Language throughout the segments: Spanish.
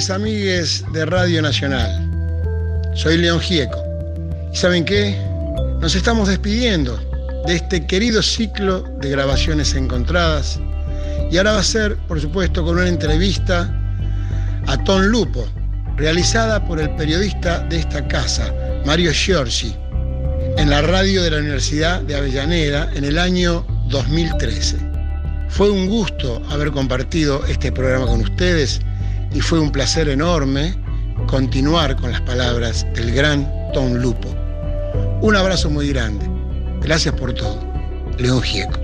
queridos amigues de Radio Nacional. Soy León Gieco. ¿Y saben qué? Nos estamos despidiendo de este querido ciclo de grabaciones encontradas. Y ahora va a ser, por supuesto, con una entrevista a Tom Lupo, realizada por el periodista de esta casa, Mario Giorgi, en la radio de la Universidad de Avellaneda en el año 2013. Fue un gusto haber compartido este programa con ustedes y fue un placer enorme continuar con las palabras del gran Tom Lupo. Un abrazo muy grande. Gracias por todo. León Gieco.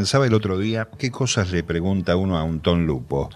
Pensaba el otro día, ¿qué cosas le pregunta uno a un Tom Lupo?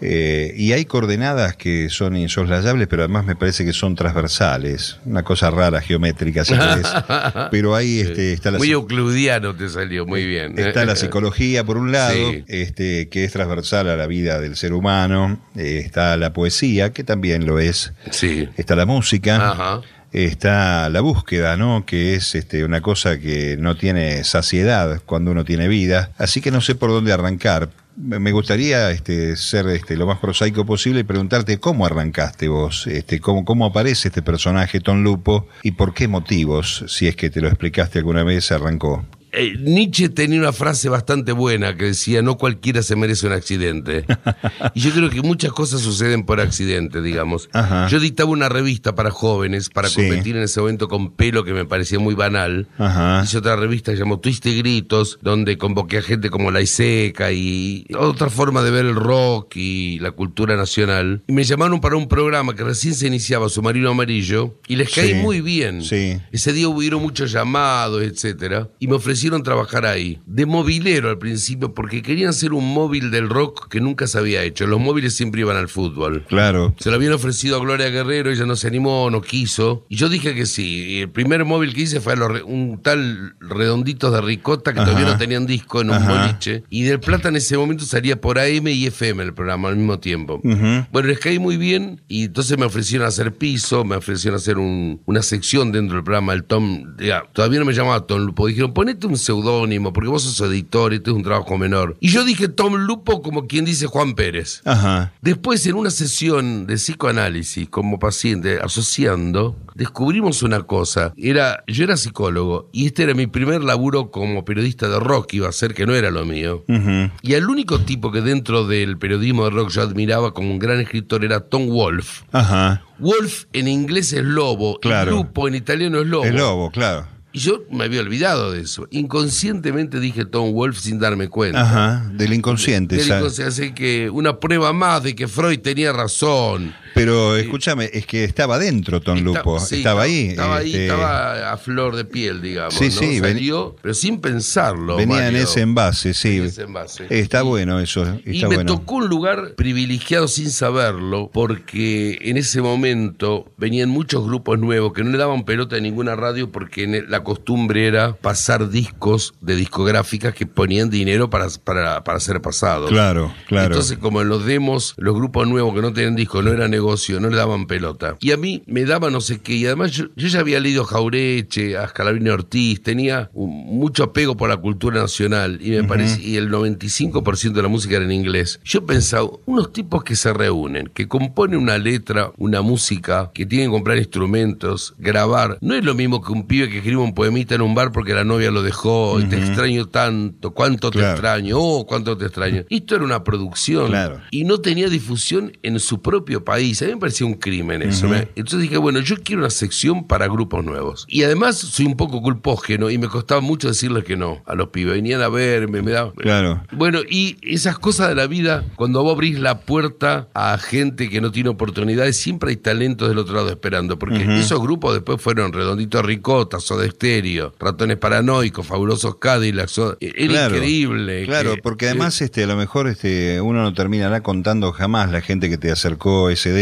Eh, y hay coordenadas que son insoslayables, pero además me parece que son transversales. Una cosa rara, geométrica, si querés. Pero ahí este, está la... Muy euclidiano te salió, muy bien. Está la psicología, por un lado, Sí. este, que es transversal a la vida del ser humano. Eh, está la poesía, que también lo es. Sí. Está la música. Ajá. Está la búsqueda, ¿no? Que es este, una cosa que no tiene saciedad cuando uno tiene vida. Así que no sé por dónde arrancar. Me gustaría este, ser este, lo más prosaico posible y preguntarte cómo arrancaste vos, este, cómo, cómo aparece este personaje Tom Lupo y por qué motivos, si es que te lo explicaste alguna vez, arrancó. Eh, Nietzsche tenía una frase bastante buena que decía, no cualquiera se merece un accidente. y yo creo que muchas cosas suceden por accidente, digamos. Ajá. Yo dictaba una revista para jóvenes, para Sí. competir en ese momento con pelo que me parecía muy banal. Ajá. Hice otra revista que llamó Twist y Gritos, donde convoqué a gente como La Iseca y otra forma de ver el rock y la cultura nacional. Y me llamaron para un programa que recién se iniciaba, Submarino Amarillo, y les caí Sí. muy bien. Sí. Ese día hubieron muchos llamados, etcétera, y me ofrecieron trabajar ahí. De movilero al principio, porque querían hacer un móvil del rock que nunca se había hecho. Los móviles siempre iban al fútbol. Claro. Se lo habían ofrecido a Gloria Guerrero, ella no se animó, no quiso. Y yo dije que sí. Y el primer móvil que hice fue a los re- un tal Redonditos de Ricota que Ajá. todavía no tenían disco en un Ajá. boliche. Y del Plata en ese momento salía por AM y FM el programa al mismo tiempo. Ujú. Bueno, les caí muy bien y entonces me ofrecieron hacer piso, me ofrecieron hacer un- una sección dentro del programa, el Tom, ya, todavía no me llamaba Tom Lupo, dijeron ponete un seudónimo porque vos sos editor y esto es un trabajo menor. Y yo dije Tom Lupo como quien dice Juan Pérez. Ajá. Después, en una sesión de psicoanálisis como paciente, asociando, descubrimos una cosa. Era, yo era psicólogo y este era mi primer laburo como periodista de rock, iba a ser que no era lo mío. Ujú. Y el único tipo que dentro del periodismo de rock yo admiraba como un gran escritor era Tom Wolf. Ajá. Wolf en inglés es lobo, Claro. y lupo en italiano es lobo. El lobo, claro. Y yo me había olvidado de eso. Inconscientemente dije Tom Wolf sin darme cuenta. Ajá. Del inconsciente. Del inconsciente, así que una prueba más de que Freud tenía razón. Pero escúchame, es que estaba dentro Tom Está- Lupo. sí, estaba ahí. Estaba ahí, este, estaba a flor de piel, digamos. Sí, ¿no? sí, ven- Salió, pero sin pensarlo. Venía en ese envase, sí. En ese envase. Está Y- bueno eso. Y me bueno. tocó un lugar privilegiado sin saberlo, porque en ese momento venían muchos grupos nuevos que no le daban pelota a ninguna radio porque la costumbre era pasar discos de discográficas que ponían dinero para, para, para ser pasados. Claro, claro. Entonces, como en los demos, los grupos nuevos que no tenían disco, no era negocio, no le daban pelota. Y a mí me daba no sé qué. Y además yo, yo ya había leído Jaureche, a Ortiz, tenía un- mucho apego por la cultura nacional. Y me parece, y el 95% de la música era en inglés. Yo pensaba, unos tipos que se reúnen, que componen una letra, una música, que tienen que comprar instrumentos, grabar. No es lo mismo que un pibe que escribe un poemita en un bar porque la novia lo dejó y te extraño tanto, cuánto te extraño, oh, cuánto te extraño. Esto era una producción Claro. y no tenía difusión en su propio país. A mí me parecía un crimen eso. me- Entonces dije, bueno, yo quiero una sección para grupos nuevos. Y además soy un poco culpógeno y me costaba mucho decirles que no a los pibes. Venían a verme, me daban... Claro. Bueno, y esas cosas de la vida, cuando vos abrís la puerta a gente que no tiene oportunidades, siempre hay talentos del otro lado esperando. Porque esos grupos después fueron Redondito Ricota, Soda Stereo, Ratones Paranoicos, Fabulosos Cadillacs. Soda- Era Claro, increíble. Claro, que- porque además este, a lo mejor este, uno no terminará contando jamás la gente que te acercó ese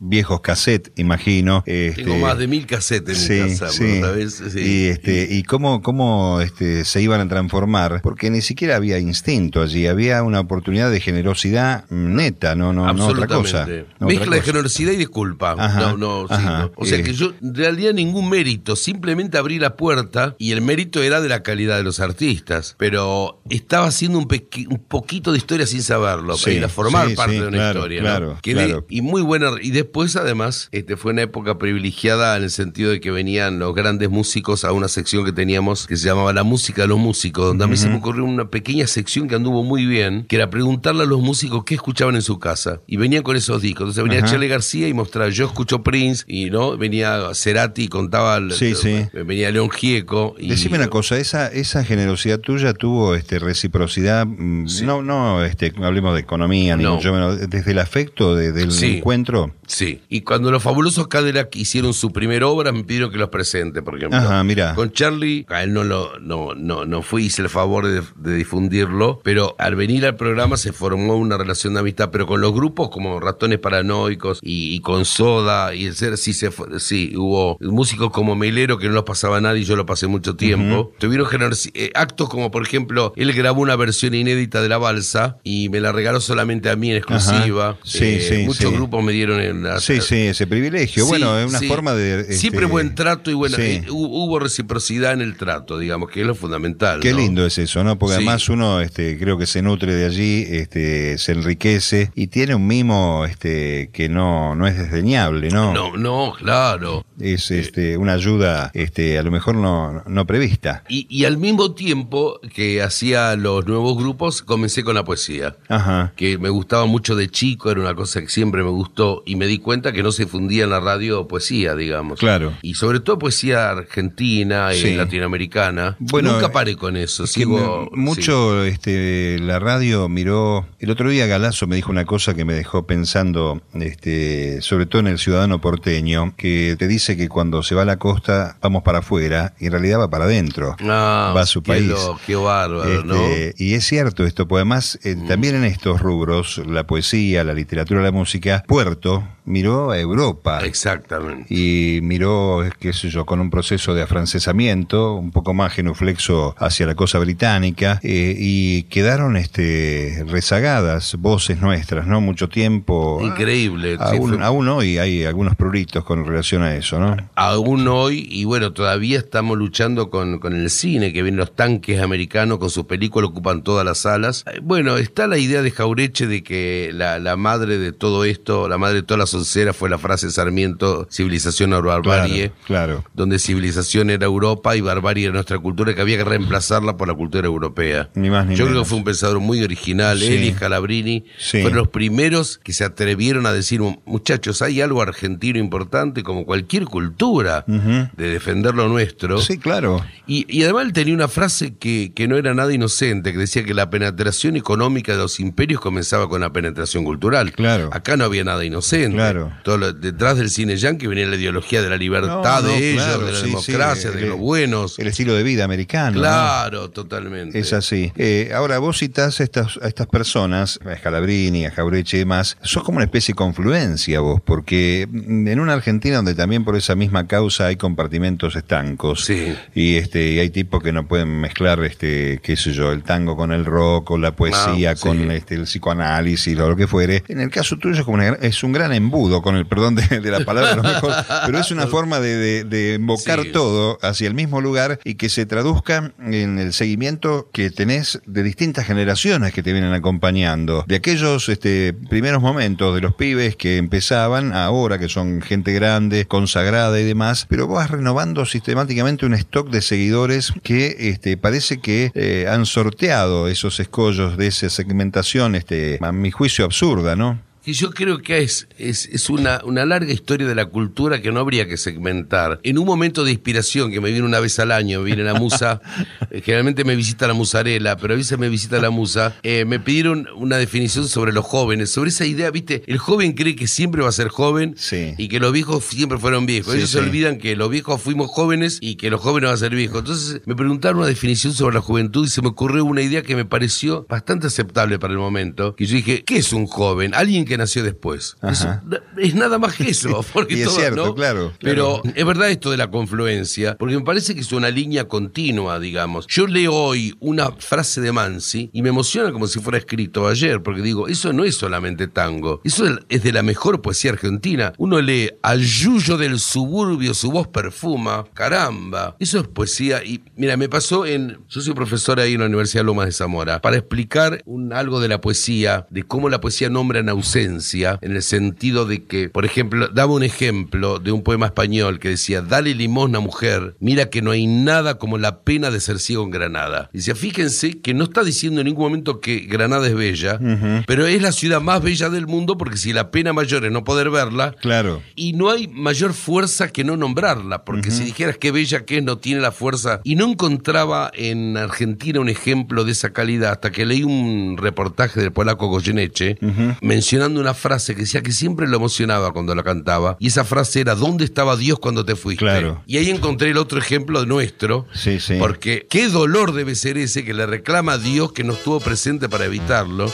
viejos cassette, imagino. este, Tengo más de mil cassettes en Sí, mi casa, sí. ¿sabes? Sí. Y, este, y cómo, cómo este, se iban a transformar, porque ni siquiera había instinto allí, había una oportunidad de generosidad neta, no, no, no otra cosa. No Mezcla otra de generosidad y disculpa. Ajá, no, no, sí, ajá. no. O sea Eh. que yo, en realidad, ningún mérito. Simplemente abrí la puerta y el mérito era de la calidad de los artistas, pero estaba haciendo un, un poquito de historia sin saberlo, para formar sí, parte de una claro, historia. claro, claro. Y muy buena. Y después, además, este fue una época privilegiada en el sentido de que venían los grandes músicos a una sección que teníamos que se llamaba La música de los músicos, donde a mí se me ocurrió una pequeña sección que anduvo muy bien, que era preguntarle a los músicos qué escuchaban en su casa. Y venían con esos discos. Entonces venía Ajá. Charlie García y mostraba, yo escucho Prince, y no, venía Cerati y contaba, el- Sí, sí. venía León Gieco. Y, Decime una cosa, esa, esa generosidad tuya tuvo este reciprocidad, mm, no, no este, hablemos de economía, ni No. mucho menos, desde el afecto de- del Sí. Encuentro. Sí, y cuando los fabulosos Cadillac hicieron su primera obra, me pidieron que los presente, por ejemplo. Ajá, mirá. Con Charlie, a él no lo, no, no, no fui, hice el favor de, de difundirlo, pero al venir al programa se formó una relación de amistad, pero con los grupos como Ratones Paranoicos y, y con Soda, y el ser, sí, se sí, hubo músicos como Melero que no los pasaba nadie, yo lo pasé mucho tiempo. Tuvieron eh, actos como, por ejemplo, él grabó una versión inédita de La Balsa y me la regaló solamente a mí en exclusiva. Ajá. Sí, Eh, sí, Muchos sí. grupos me dieron en la, Sí, sí, ese privilegio. Sí, bueno, es una sí. forma de... este, Siempre buen trato y bueno, sí. eh, hu- hubo reciprocidad en el trato, digamos, que es lo fundamental. Qué ¿no? lindo es eso, ¿no? Porque además uno este, creo que se nutre de allí, este, se enriquece y tiene un mimo este, que no, no es desdeñable, ¿no? No, no, claro. Es este, una ayuda este, a lo mejor no, no prevista. Y, y al mismo tiempo que hacía los nuevos grupos, comencé con la poesía. Ajá. Que me gustaba mucho de chico, era una cosa que siempre me gustó. Y me di cuenta que no se fundía en la radio poesía, digamos. Claro. Y sobre todo poesía argentina y Sí. latinoamericana. Bueno, Nunca paré con eso. Sigo. mucho este, la radio miró. El otro día Galazo me dijo una cosa que me dejó pensando, este, sobre todo en el ciudadano porteño, que te dice que cuando se va a la costa vamos para afuera y en realidad va para adentro. Ah, va a su qué país. lo- qué bárbaro, ¿no? Mm. Este, Y es cierto esto, pues además eh, también en estos rubros, la poesía, la literatura, la música, Puerto miró a Europa. Exactamente. y miró, qué sé yo, con un proceso de afrancesamiento, un poco más genuflexo hacia la cosa británica, eh, y quedaron este, rezagadas voces nuestras, ¿no? Mucho tiempo. Increíble. sí, Aún, fue- aún hoy hay algunos pruritos con relación a eso, ¿no? aún hoy, y bueno, todavía estamos luchando con, con el cine, que vienen los tanques americanos con sus películas, ocupan todas las salas. Eh, Bueno, está la idea de Jaureche de que la, la madre de todo esto, la madre de todas las fue la frase Sarmiento, civilización o barbarie. Claro, claro. Donde civilización era Europa y barbarie era nuestra cultura, que había que reemplazarla por la cultura europea. Ni más ni Yo creo que fue un pensador muy original. Sí. Él y Calabrini Sí. fueron los primeros que se atrevieron a decir, muchachos, hay algo argentino importante como cualquier cultura de defender lo nuestro. Sí, claro. Y, y además él tenía una frase que, que no era nada inocente, que decía que la penetración económica de los imperios comenzaba con la penetración cultural. Claro. Acá no había nada inocente. Claro. Todo lo- detrás del cine yankee venía la ideología de la libertad No, no, de ellos, claro, de la sí, democracia, sí, de el- los buenos. El estilo de vida americano. ¿no? Claro, totalmente. Es así. Eh, ahora, vos citás a estas, a estas personas, a Scalabrini, a Jaureche y demás, sos como una especie de confluencia vos, porque mm, en una Argentina donde también por esa misma causa hay compartimentos estancos, Sí. y este y hay tipos que no pueden mezclar, este qué sé yo, el tango con el rock, o la poesía Ah, con este el psicoanálisis, o lo que fuere. En el caso tuyo es, como una es un gran embudo, con el perdón de, de la palabra, a lo mejor, pero es una forma de, de- Sí. todo hacia el mismo lugar y que se traduzca en el seguimiento que tenés de distintas generaciones que te vienen acompañando. De aquellos este, primeros momentos de los pibes que empezaban, ahora que son gente grande, consagrada y demás, pero vas renovando sistemáticamente un stock de seguidores que este, parece que eh, han sorteado esos escollos de esa segmentación, este, a mi juicio absurda, ¿no? Y yo creo que es, es, es una, una larga historia de la cultura que no habría que segmentar. En un momento de inspiración, que me viene una vez al año, me viene la musa, eh, generalmente me visita la musarela, pero a veces me visita la musa, eh, me pidieron una definición sobre los jóvenes, sobre esa idea, viste, el joven cree que siempre va a ser joven Sí. y que los viejos siempre fueron viejos. Sí, Ellos se olvidan que los viejos fuimos jóvenes y que los jóvenes van a ser viejos. Entonces me preguntaron una definición sobre la juventud y se me ocurrió una idea que me pareció bastante aceptable para el momento. Que yo dije, ¿qué es un joven? Alguien que que nació después. Eso- es nada más que eso. Porque Y es todo, cierto, ¿no? claro, Pero es verdad esto de la confluencia, porque me parece que es una línea continua, digamos. Yo leo hoy una frase de Mansi y me emociona como si fuera escrito ayer, porque digo, eso no es solamente tango, eso es- es de la mejor poesía argentina. Uno lee al yuyo del suburbio, su voz perfuma, caramba, eso es poesía. Y mira, me pasó en, yo soy profesor ahí en la Universidad Lomas de Zamora, para explicar un, algo de la poesía, de cómo la poesía nombra en ausencia, en el sentido de que, por ejemplo, daba un ejemplo de un poema español que decía, dale limosna mujer, mira que no hay nada como la pena de ser ciego en Granada. Y decía, fíjense que no está diciendo en ningún momento que Granada es bella, pero es la ciudad más bella del mundo porque si la pena mayor es no poder verla, Claro. y no hay mayor fuerza que no nombrarla, porque si dijeras qué bella que es, no tiene la fuerza. Y no encontraba en Argentina un ejemplo de esa calidad hasta que leí un reportaje del polaco Goyeneche mencionando una frase que decía que siempre lo emocionaba cuando la cantaba. Y esa frase era: ¿Dónde estaba Dios cuando te fuiste? Claro. Y ahí encontré el otro ejemplo nuestro. Sí, sí. Porque qué dolor debe ser ese que le reclama a Dios que no estuvo presente para evitarlo.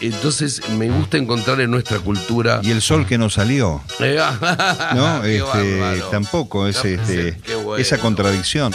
Entonces me gusta encontrar en nuestra cultura. Y el sol que no salió. No, este, tampoco es este, bueno. esa contradicción.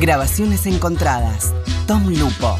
Grabaciones encontradas. Tom Lupo.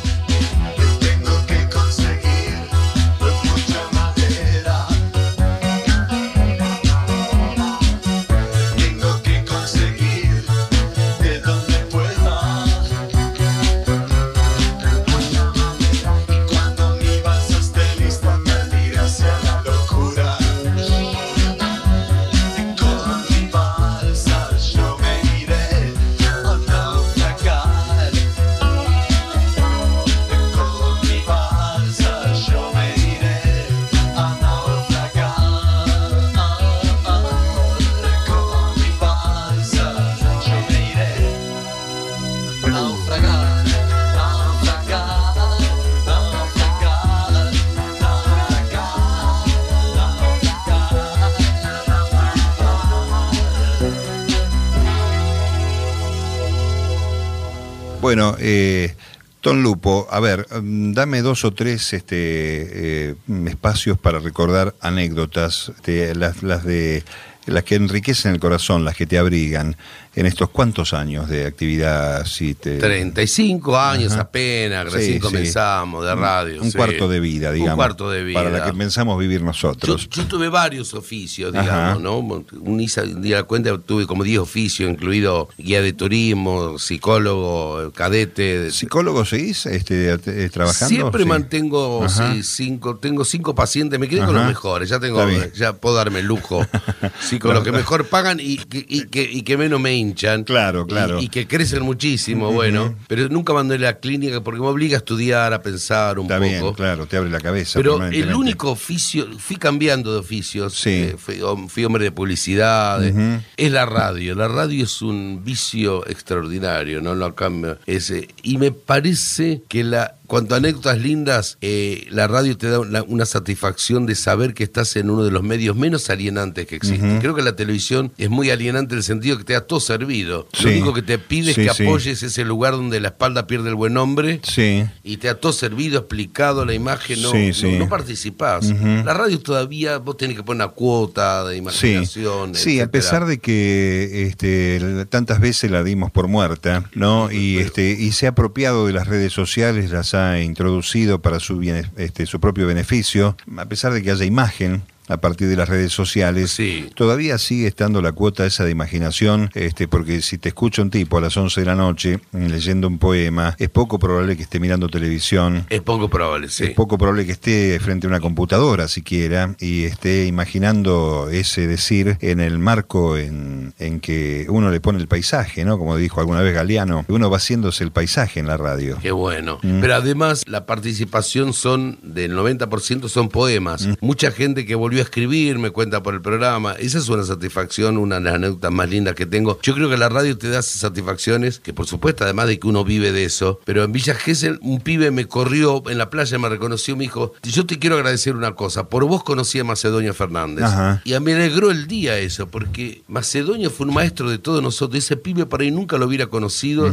Bueno, eh, Ton Lupo, a ver, mm, dame dos o tres este, eh, espacios para recordar anécdotas, este, las, las de las que enriquecen el corazón, las que te abrigan. En estos cuantos años de actividad. Si te, 35 años apenas, recién Sí, sí. comenzamos de radio. un sí. cuarto de vida, digamos. Un cuarto de vida. Para la que pensamos vivir nosotros. yo tuve varios oficios, Ajá. digamos, ¿no? Un di la cuenta, tuve como 10 oficios, incluido guía de turismo, psicólogo, cadete. ¿Psicólogo seguís este, eh, trabajando? Siempre mantengo cinco, tengo cinco pacientes, me quedé con los mejores, ya tengo, ya puedo darme el lujo. Sí, con los que mejor pagan y que, y que menos me hinchan. Claro, claro. Y, que crecen muchísimo, bueno. Pero nunca mandé la clínica porque me obliga a estudiar, a pensar un Está poco. claro, te abre la cabeza. Pero el único oficio, fui cambiando de oficios, Sí. eh, fui, hom- fui hombre de publicidad, eh, es la radio. La radio es un vicio extraordinario, no lo cambio. Ese. Y me parece que la cuanto a anécdotas lindas, eh, la radio te da una, una satisfacción de saber que estás en uno de los medios menos alienantes que existen. Creo que la televisión es muy alienante en el sentido que te da todo servido. Sí. Lo único que te pide Sí, es que sí. apoyes ese lugar donde la espalda pierde el buen nombre Sí. y te ha todo servido, explicado la imagen, no, no- participás. La radio todavía vos tenés que poner una cuota de imaginación. sí, a pesar de que este, tantas veces la dimos por muerta, ¿no? Y este y se ha apropiado de las redes sociales, las introducido para su bien, este, su propio beneficio, a pesar de que haya imagen a partir de las redes sociales, Sí. todavía sigue estando la cuota esa de imaginación, este, porque si te escucha un tipo a las 11 de la noche mm, leyendo un poema, es poco probable que esté mirando televisión, Es poco probable, sí. es poco probable que esté frente a una computadora siquiera y esté imaginando ese decir en el marco en, en que uno le pone el paisaje, ¿no? Como dijo alguna vez Galeano, uno va haciéndose el paisaje en la radio. Qué bueno. Mm. Pero además la participación son del 90% son poemas. Mm. Mucha gente que volvió a escribir me cuenta por el programa. Esa es una satisfacción, una de las anécdotas más lindas que tengo. Yo creo que la radio te da satisfacciones, que por supuesto, además de que uno vive de eso. Pero en Villa Gesell, un pibe me corrió en la playa, me reconoció, me dijo, yo te quiero agradecer una cosa. Por vos conocí a Macedonio Fernández. Ajá. Y a mí me alegró el día eso, porque Macedonio fue un maestro de todos nosotros. Ese pibe por ahí nunca lo hubiera conocido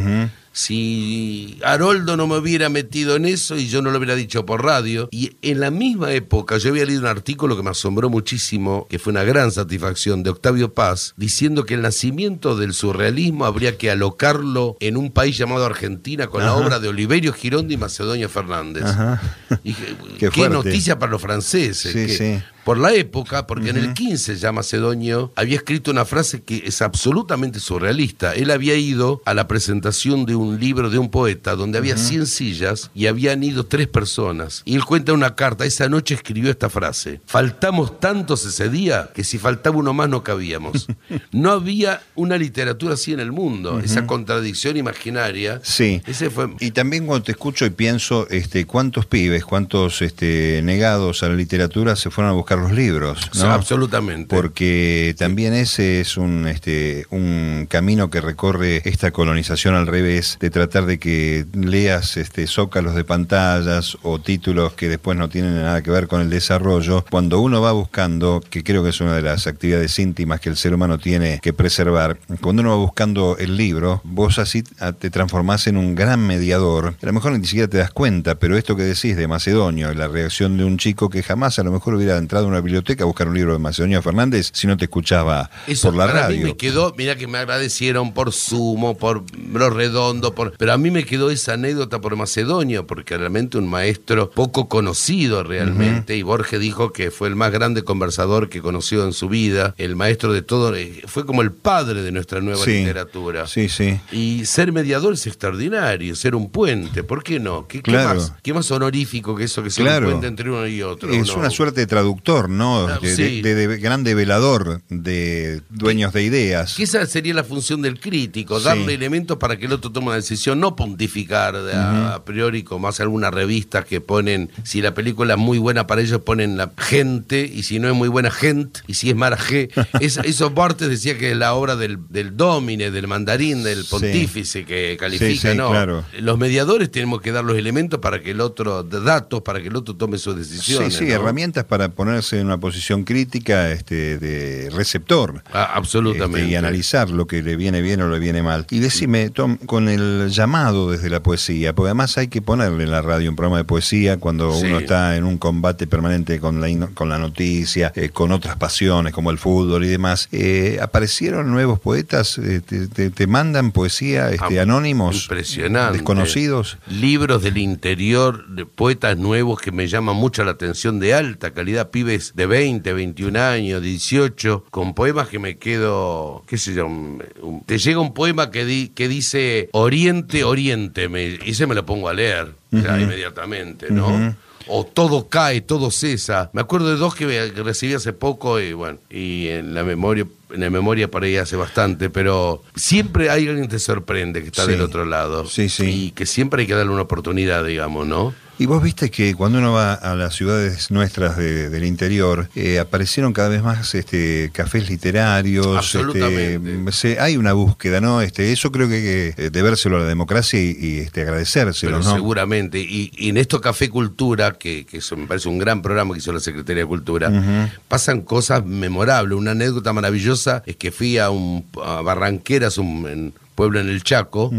si Haroldo no me hubiera metido en eso y yo no lo hubiera dicho por radio. Y en la misma época yo había leído un artículo que me asombró muchísimo, que fue una gran satisfacción, de Octavio Paz, diciendo que el nacimiento del surrealismo habría que alocarlo en un país llamado Argentina con la obra de Oliverio Girondo y Macedonio Fernández. Ajá. Y dije, Qué noticia para los franceses. Sí, que sí. Por la época, porque en el 15 ya Macedonio había escrito una frase que es absolutamente surrealista. Él había ido a la presentación de un libro de un poeta donde había 100 sillas y habían ido tres personas. Y él cuenta una carta, esa noche escribió esta frase. Faltamos tantos ese día que si faltaba uno más no cabíamos. No había una literatura así en el mundo. Esa contradicción imaginaria. Sí. Ese fue... Y también cuando te escucho y pienso, este, cuántos pibes, cuántos este, negados a la literatura se fueron a buscar los libros, ¿no? Absolutamente. Porque también ese es un, este, un camino que recorre esta colonización al revés, de tratar de que leas este, zócalos de pantallas o títulos que después no tienen nada que ver con el desarrollo. Cuando uno va buscando, que creo que es una de las actividades íntimas que el ser humano tiene que preservar, cuando uno va buscando el libro, vos así ah, te transformás en un gran mediador. A lo mejor ni siquiera te das cuenta, pero esto que decís de Macedonio, la reacción de un chico que jamás a lo mejor hubiera entrado a una biblioteca a buscar un libro de Macedonio Fernández si no te escuchaba Eso por la para radio. mí me quedó, mira que me agradecieron por Sumo, por Lo Redondo, por, pero a mí me quedó esa anécdota por Macedonio, porque realmente un maestro poco conocido realmente, y Borges dijo que fue el más grande conversador que conoció en su vida, el maestro de todo, eh, fue como el padre de nuestra nueva Sí, literatura. Sí, sí. Y ser mediador es extraordinario, ser un puente, ¿por qué no? ¿Qué, más, qué más honorífico que eso que ser Claro. un puente entre uno y otro? Es ¿no? una suerte de traductor, ¿no? Ah, De, sí. de- de gran develador de dueños de ideas. Que esa sería la función del crítico, Sí. darle elementos para que el otro tome una decisión, no pontificar de a, a priori como hace algunas revistas que ponen, si la película es muy buena para ellos ponen la gente, y si no es muy buena gente, y si es mala G. Es, eso Borges decía que es la obra del, del domine, del mandarín, del Sí. pontífice que califica, Sí, sí, ¿no? claro. Los mediadores tenemos que dar los elementos para que el otro, datos, para que el otro tome sus Sí, decisiones. sí, ¿no? herramientas para ponerse en una posición crítica este, de receptor. Ah, absolutamente. Este, y analizar lo que le viene bien o le viene mal. Y decime, Tom, con el el llamado desde la poesía, porque además hay que ponerle en la radio un programa de poesía cuando Sí. uno está en un combate permanente con la, con la noticia, eh, con otras pasiones como el fútbol y demás. Eh, ¿Aparecieron nuevos poetas? Eh, te, te- te mandan poesía este, Ah, anónimos? Impresionante. Desconocidos. Libros del interior de poetas nuevos que me llaman mucho la atención de alta calidad, pibes de 20, 21 años, 18, con poemas que me quedo, qué sé yo, un- un- te llega un poema que, di- que dice Oriente, Oriente, me, y ese me lo pongo a leer ya, inmediatamente, ¿no? O todo cae, todo cesa. Me acuerdo de dos que, recibí hace poco y bueno, y en la memoria, en la memoria por ahí hace bastante, pero siempre hay alguien que te sorprende que está Sí. del otro lado. Sí, sí. Y que siempre hay que darle una oportunidad, digamos, ¿no? Y vos viste que cuando uno va a las ciudades nuestras de- del interior, eh, aparecieron cada vez más este, cafés literarios. Absolutamente. este, se- hay una búsqueda, ¿no? Este, eso creo que hay que eh, debérselo a la democracia y, y, este, agradecérselo, Pero ¿no? seguramente. Y, y en esto Café Cultura, que, que eso me parece un gran programa que hizo la Secretaría de Cultura, pasan cosas memorables. Una anécdota maravillosa es que fui a, un, a Barranqueras, un en- pueblo en el Chaco,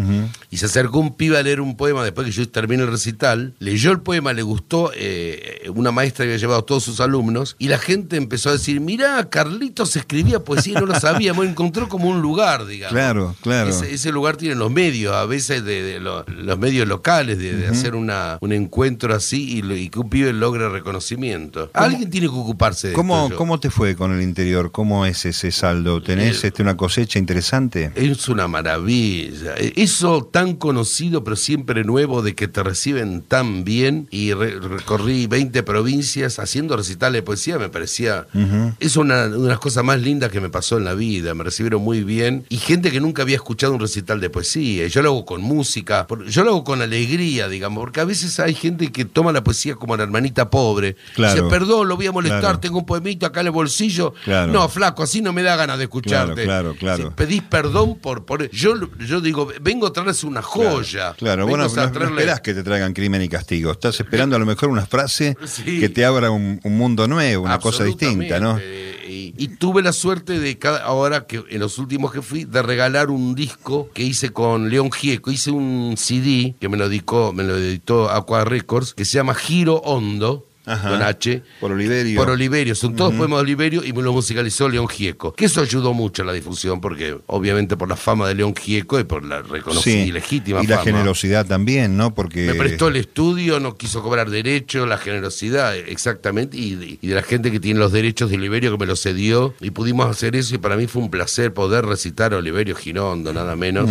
y se acercó un pibe a leer un poema después que yo terminé el recital. Leyó el poema, le gustó, eh, una maestra había llevado a todos sus alumnos, y la gente empezó a decir, mirá, Carlitos escribía poesía y no lo sabíamos, encontró como un lugar, digamos. Claro, claro. Ese, ese lugar tiene los medios, a veces de, de lo- los medios locales, de, de hacer una, un encuentro así y, que un pibe logre reconocimiento. Alguien tiene que ocuparse de ¿Cómo, esto. ¿Cómo te fue con el interior? ¿Cómo es ese saldo? ¿Tenés Eh, este, una cosecha interesante? Es una maravilla. Eso tan conocido, pero siempre nuevo, de que te reciben tan bien. Y re- recorrí 20 provincias haciendo recitales de poesía, me parecía. Ujú. Es una, una de las cosas más lindas que me pasó en la vida. Me recibieron muy bien. Y gente que nunca había escuchado un recital de poesía. Yo lo hago con música. Yo lo hago con alegría, digamos. Porque a veces hay gente que toma la poesía como la hermanita pobre. Claro. Dice, perdón, lo voy a molestar, Claro. tengo un poemito acá en el bolsillo. Claro. No, flaco, así no me da ganas de escucharte. Claro, claro, claro. Si pedís perdón por, por yo yo digo vengo a traerles una joya Claro, bueno, no, no esperás que te traigan crimen y castigo. Estás esperando a lo mejor una frase Sí. que te abra un, un mundo nuevo, una cosa distinta, ¿no? Y, y tuve la suerte de cada, ahora que en los últimos que fui de regalar un disco que hice con León Gieco hice un CD que me lo dedicó me lo editó Aqua Records que se llama Giro Hondo Ajá. con H Por Oliverio. Por Oliverio, son todos poemas de Oliverio y lo musicalizó León Gieco. Que eso ayudó mucho a la difusión, porque obviamente por la fama de León Gieco y por la reconocida y legítima y la fama. generosidad también, ¿no? Porque Me prestó el estudio, no quiso cobrar derechos, la generosidad, exactamente, y de, y de la gente que tiene los derechos de Oliverio que me los cedió, y pudimos hacer eso, y para mí fue un placer poder recitar a Oliverio Girondo, nada menos,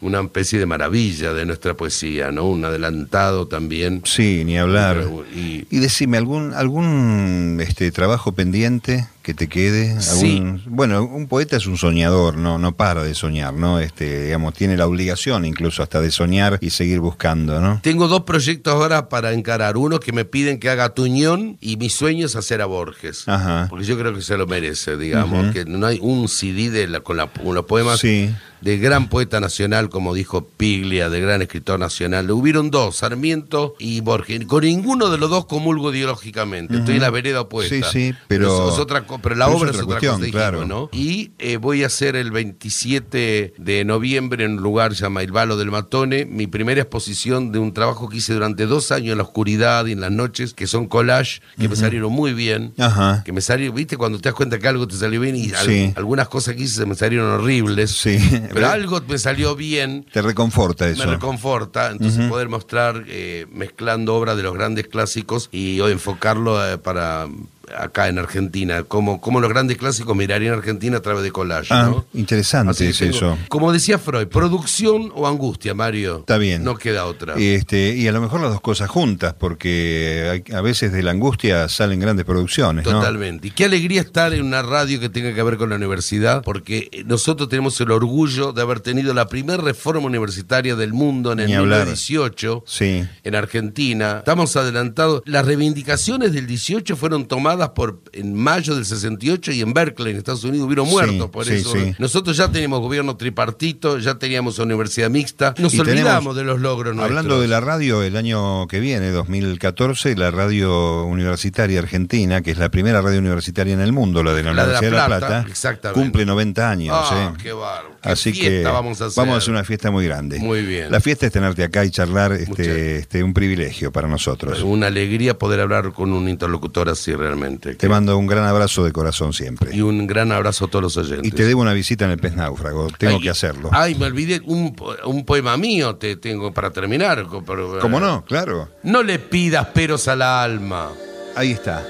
una especie de maravilla de nuestra poesía, ¿no? Un adelantado también. Sí, ni hablar. Y, Y decime, ¿algún, algún este, trabajo pendiente que te quede? Sí. ¿Algún- Bueno, un poeta es un soñador, no, no para de soñar, ¿no? Este, digamos, tiene la obligación incluso hasta de soñar y seguir buscando, ¿no? Tengo dos proyectos ahora para encarar. Uno que me piden que haga Tuñón y mi sueño es hacer a Borges. Ajá. Porque yo creo que se lo merece, digamos. Que no hay un CD de la- con, la- con los poemas Sí. De gran poeta nacional, como dijo Piglia, de gran escritor nacional. Hubieron dos, Sarmiento y Borges. Con ninguno de los dos comulgo ideológicamente. Estoy en la vereda opuesta. Sí, sí, pero- Eso es otra pero la pero obra es otra otra cuestión, cosa, dijimos, claro. ¿no? Y eh, voy a hacer el 27 de noviembre en un lugar llamado El Valo del Matone, mi primera exposición de un trabajo que hice durante dos años en la oscuridad y en las noches, que son collage, que me salieron muy bien. Ajá. Que me salieron, viste, cuando te das cuenta que algo te salió bien y al- algunas cosas que hice se me salieron horribles. Sí. Pero algo me salió bien. Te reconforta Me eso. reconforta, entonces poder mostrar eh, mezclando obras de los grandes clásicos y enfocarlo eh, para acá en Argentina, como, como los grandes clásicos mirarían Argentina a través de collage, Ah, ¿no? interesante es tengo- eso. Como decía Freud, producción o angustia, Mario. Está bien. No queda otra. Este, y a lo mejor las dos cosas juntas, porque a veces de la angustia salen grandes producciones, ¿no? Totalmente. Y qué alegría estar en una radio que tenga que ver con la universidad, porque nosotros tenemos el orgullo de haber tenido la primera reforma universitaria del mundo en el Ni hablar. 1918 Sí. en Argentina. Estamos adelantados. Las reivindicaciones del 18 fueron tomadas por en mayo del 68 y en Berkeley, en Estados Unidos, hubieron Sí, muertos por sí, eso. sí. Nosotros ya teníamos gobierno tripartito, ya teníamos universidad mixta. Nos Y tenemos- olvidamos de los logros nuestros. Hablando de la radio, el año que viene, 2014, la radio universitaria argentina, que es la primera radio universitaria en el mundo, la de la, Universidad de La Plata, cumple 90 años. Ah, ¿eh? qué bárbaro. Qué Así que fiesta vamos a hacer. una fiesta muy grande. Muy bien. La fiesta es tenerte acá y charlar, este, este, un privilegio para nosotros. Una alegría poder hablar con un interlocutor así realmente. Te mando un gran abrazo de corazón siempre. Y un gran abrazo a todos los oyentes. Y te debo una visita en el pez náufrago, tengo Ay, que hacerlo. Ay, me olvidé, un, un poema mío te tengo para terminar. pero- ¿Cómo no? Claro. No le pidas peros a la alma. Ahí está.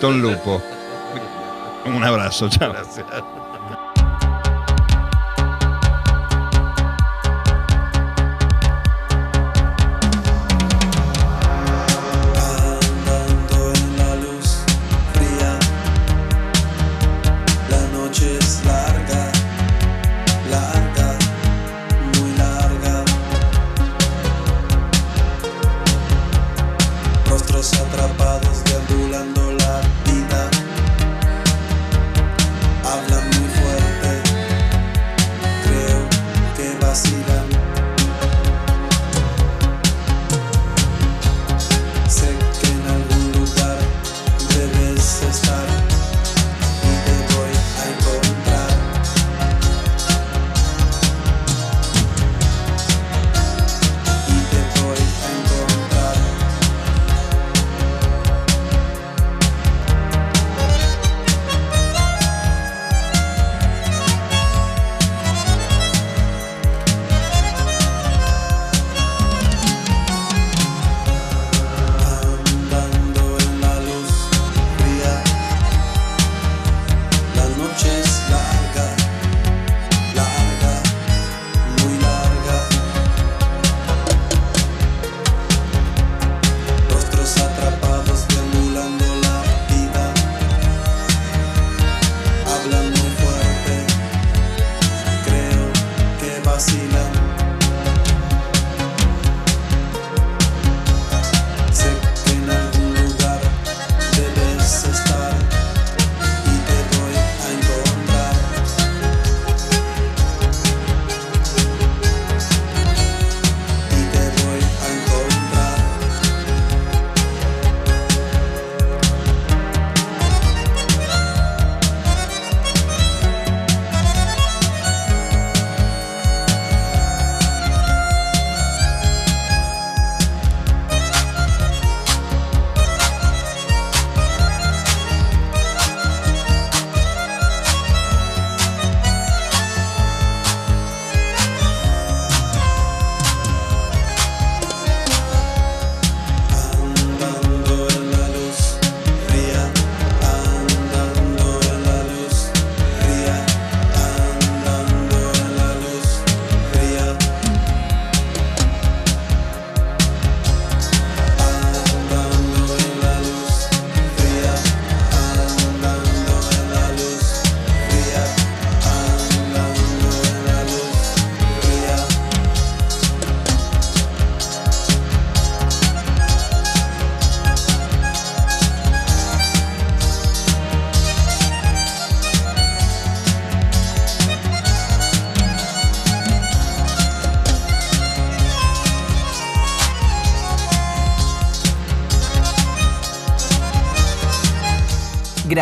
Don Lupo. Un abrazo, chao. Gracias.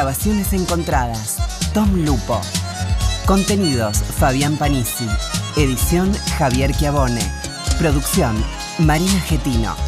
Grabaciones encontradas. Tom Lupo. Contenidos Fabián Panisi. Edición Javier Chiavone. Producción Marina Getino.